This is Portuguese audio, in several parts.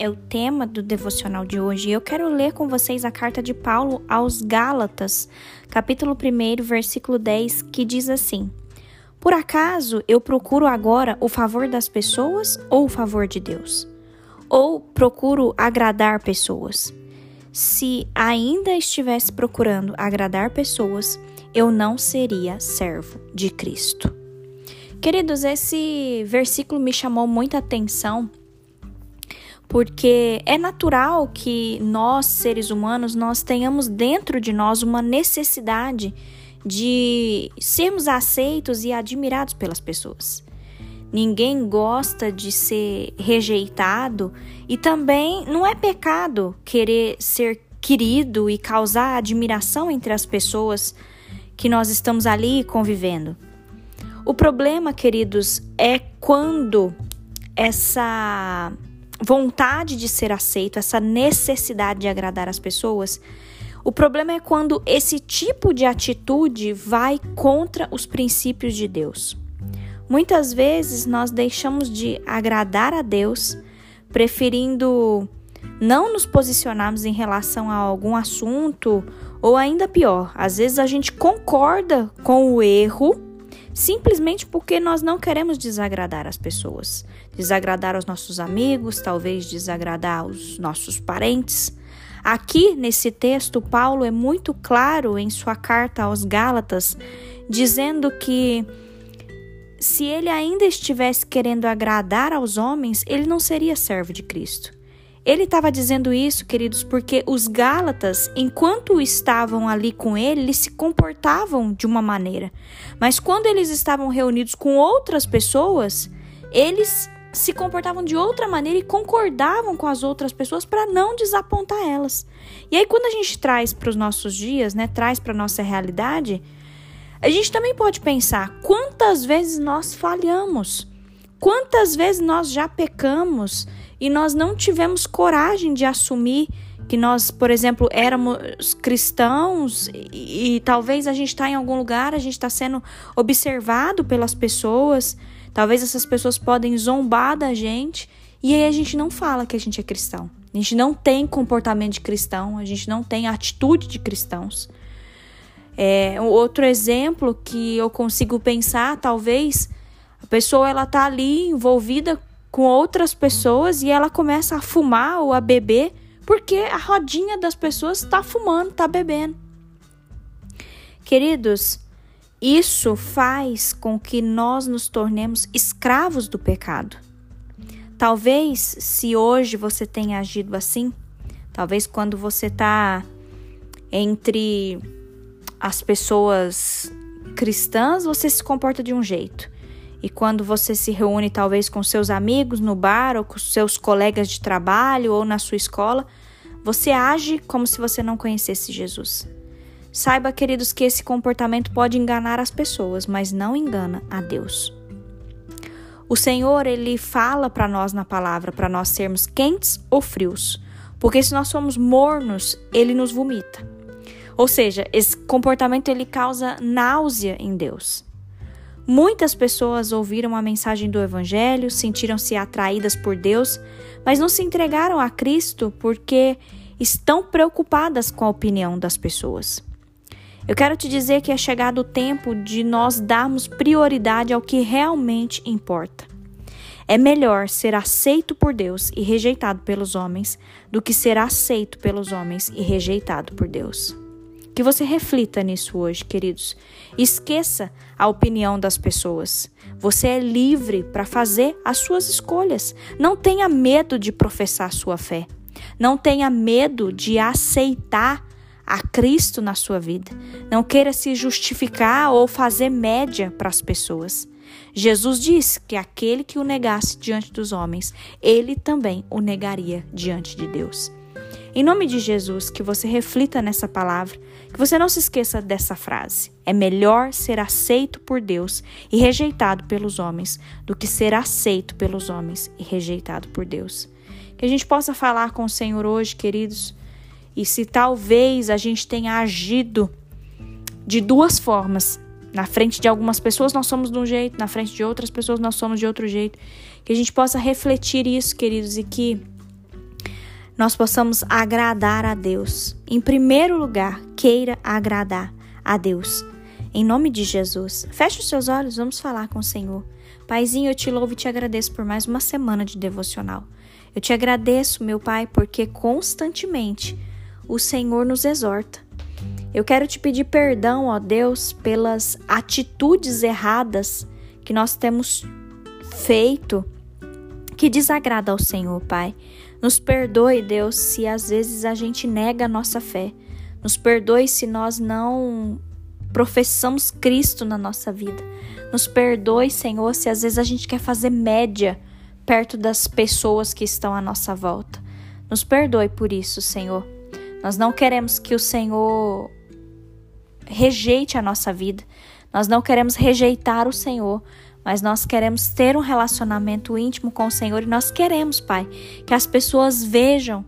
é o tema do devocional de hoje. Eu quero ler com vocês a carta de Paulo aos Gálatas, capítulo 1, versículo 10, que diz assim: Por acaso eu procuro agora o favor das pessoas ou o favor de Deus? Ou procuro agradar pessoas? Se ainda estivesse procurando agradar pessoas, eu não seria servo de Cristo. Queridos, esse versículo me chamou muita atenção porque é natural que nós, seres humanos, nós tenhamos dentro de nós uma necessidade de sermos aceitos e admirados pelas pessoas. Ninguém gosta de ser rejeitado e também não é pecado querer ser querido e causar admiração entre as pessoas que nós estamos ali convivendo. O problema, queridos, é quando essa vontade de ser aceito, essa necessidade de agradar as pessoas. O problema é quando esse tipo de atitude vai contra os princípios de Deus. Muitas vezes nós deixamos de agradar a Deus, preferindo não nos posicionarmos em relação a algum assunto, ou ainda pior, às vezes a gente concorda com o erro simplesmente porque nós não queremos desagradar as pessoas, desagradar os nossos amigos, talvez desagradar os nossos parentes. Aqui nesse texto, Paulo é muito claro em sua carta aos Gálatas, dizendo que se ele ainda estivesse querendo agradar aos homens, ele não seria servo de Cristo. Ele estava dizendo isso, queridos, porque os Gálatas, enquanto estavam ali com ele, eles se comportavam de uma maneira. Mas quando eles estavam reunidos com outras pessoas, eles se comportavam de outra maneira e concordavam com as outras pessoas para não desapontar elas. E aí quando a gente traz para os nossos dias, né, traz para nossa realidade, a gente também pode pensar quantas vezes nós falhamos, quantas vezes nós já pecamos e nós não tivemos coragem de assumir que nós, por exemplo, éramos cristãos e, e talvez a gente está em algum lugar, a gente está sendo observado pelas pessoas, talvez essas pessoas podem zombar da gente e aí a gente não fala que a gente é cristão. A gente não tem comportamento de cristão, a gente não tem atitude de cristãos. É, outro exemplo que eu consigo pensar, talvez, a pessoa ela tá ali envolvida com outras pessoas e ela começa a fumar ou a beber porque a rodinha das pessoas está fumando, está bebendo. Queridos, isso faz com que nós nos tornemos escravos do pecado. Talvez, se hoje você tenha agido assim, talvez quando você está entre as pessoas cristãs, você se comporta de um jeito. E quando você se reúne talvez com seus amigos no bar ou com seus colegas de trabalho ou na sua escola, você age como se você não conhecesse Jesus. Saiba, queridos, que esse comportamento pode enganar as pessoas, mas não engana a Deus. O Senhor, ele fala para nós na palavra para nós sermos quentes ou frios, porque se nós somos mornos, ele nos vomita. Ou seja, esse comportamento ele causa náusea em Deus. Muitas pessoas ouviram a mensagem do Evangelho, sentiram-se atraídas por Deus, mas não se entregaram a Cristo porque estão preocupadas com a opinião das pessoas. Eu quero te dizer que é chegado o tempo de nós darmos prioridade ao que realmente importa. É melhor ser aceito por Deus e rejeitado pelos homens do que ser aceito pelos homens e rejeitado por Deus. Que você reflita nisso hoje, queridos. Esqueça a opinião das pessoas. Você é livre para fazer as suas escolhas. Não tenha medo de professar sua fé. Não tenha medo de aceitar a Cristo na sua vida. Não queira se justificar ou fazer média para as pessoas. Jesus disse que aquele que o negasse diante dos homens, ele também o negaria diante de Deus. Em nome de Jesus, que você reflita nessa palavra, que você não se esqueça dessa frase. É melhor ser aceito por Deus e rejeitado pelos homens do que ser aceito pelos homens e rejeitado por Deus. Que a gente possa falar com o Senhor hoje, queridos, e se talvez a gente tenha agido de duas formas. Na frente de algumas pessoas nós somos de um jeito, na frente de outras pessoas nós somos de outro jeito. Que a gente possa refletir isso, queridos, e que nós possamos agradar a Deus. Em primeiro lugar, queira agradar a Deus. Em nome de Jesus, feche os seus olhos, vamos falar com o Senhor. Paizinho, eu te louvo e te agradeço por mais uma semana de devocional. Eu te agradeço, meu Pai, porque constantemente o Senhor nos exorta. Eu quero te pedir perdão, ó Deus, pelas atitudes erradas que nós temos feito que desagrada ao Senhor, Pai. Nos perdoe, Deus, se às vezes a gente nega a nossa fé. Nos perdoe se nós não professamos Cristo na nossa vida. Nos perdoe, Senhor, se às vezes a gente quer fazer média perto das pessoas que estão à nossa volta. Nos perdoe por isso, Senhor. Nós não queremos que o Senhor rejeite a nossa vida. Nós não queremos rejeitar o Senhor, mas nós queremos ter um relacionamento íntimo com o Senhor e nós queremos, Pai, que as pessoas vejam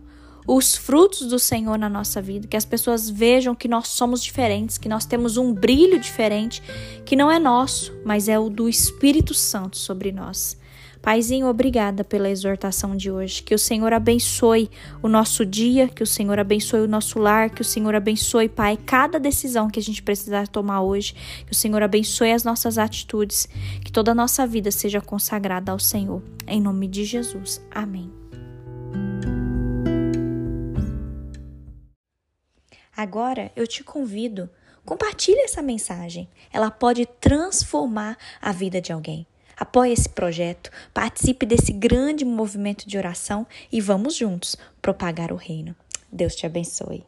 os frutos do Senhor na nossa vida, que as pessoas vejam que nós somos diferentes, que nós temos um brilho diferente, que não é nosso, mas é o do Espírito Santo sobre nós. Paizinho, obrigada pela exortação de hoje. Que o Senhor abençoe o nosso dia, que o Senhor abençoe o nosso lar, que o Senhor abençoe, Pai, cada decisão que a gente precisar tomar hoje. Que o Senhor abençoe as nossas atitudes, que toda a nossa vida seja consagrada ao Senhor. Em nome de Jesus. Amém. Agora eu te convido, compartilhe essa mensagem. Ela pode transformar a vida de alguém. Apoie esse projeto, participe desse grande movimento de oração e vamos juntos propagar o reino. Deus te abençoe.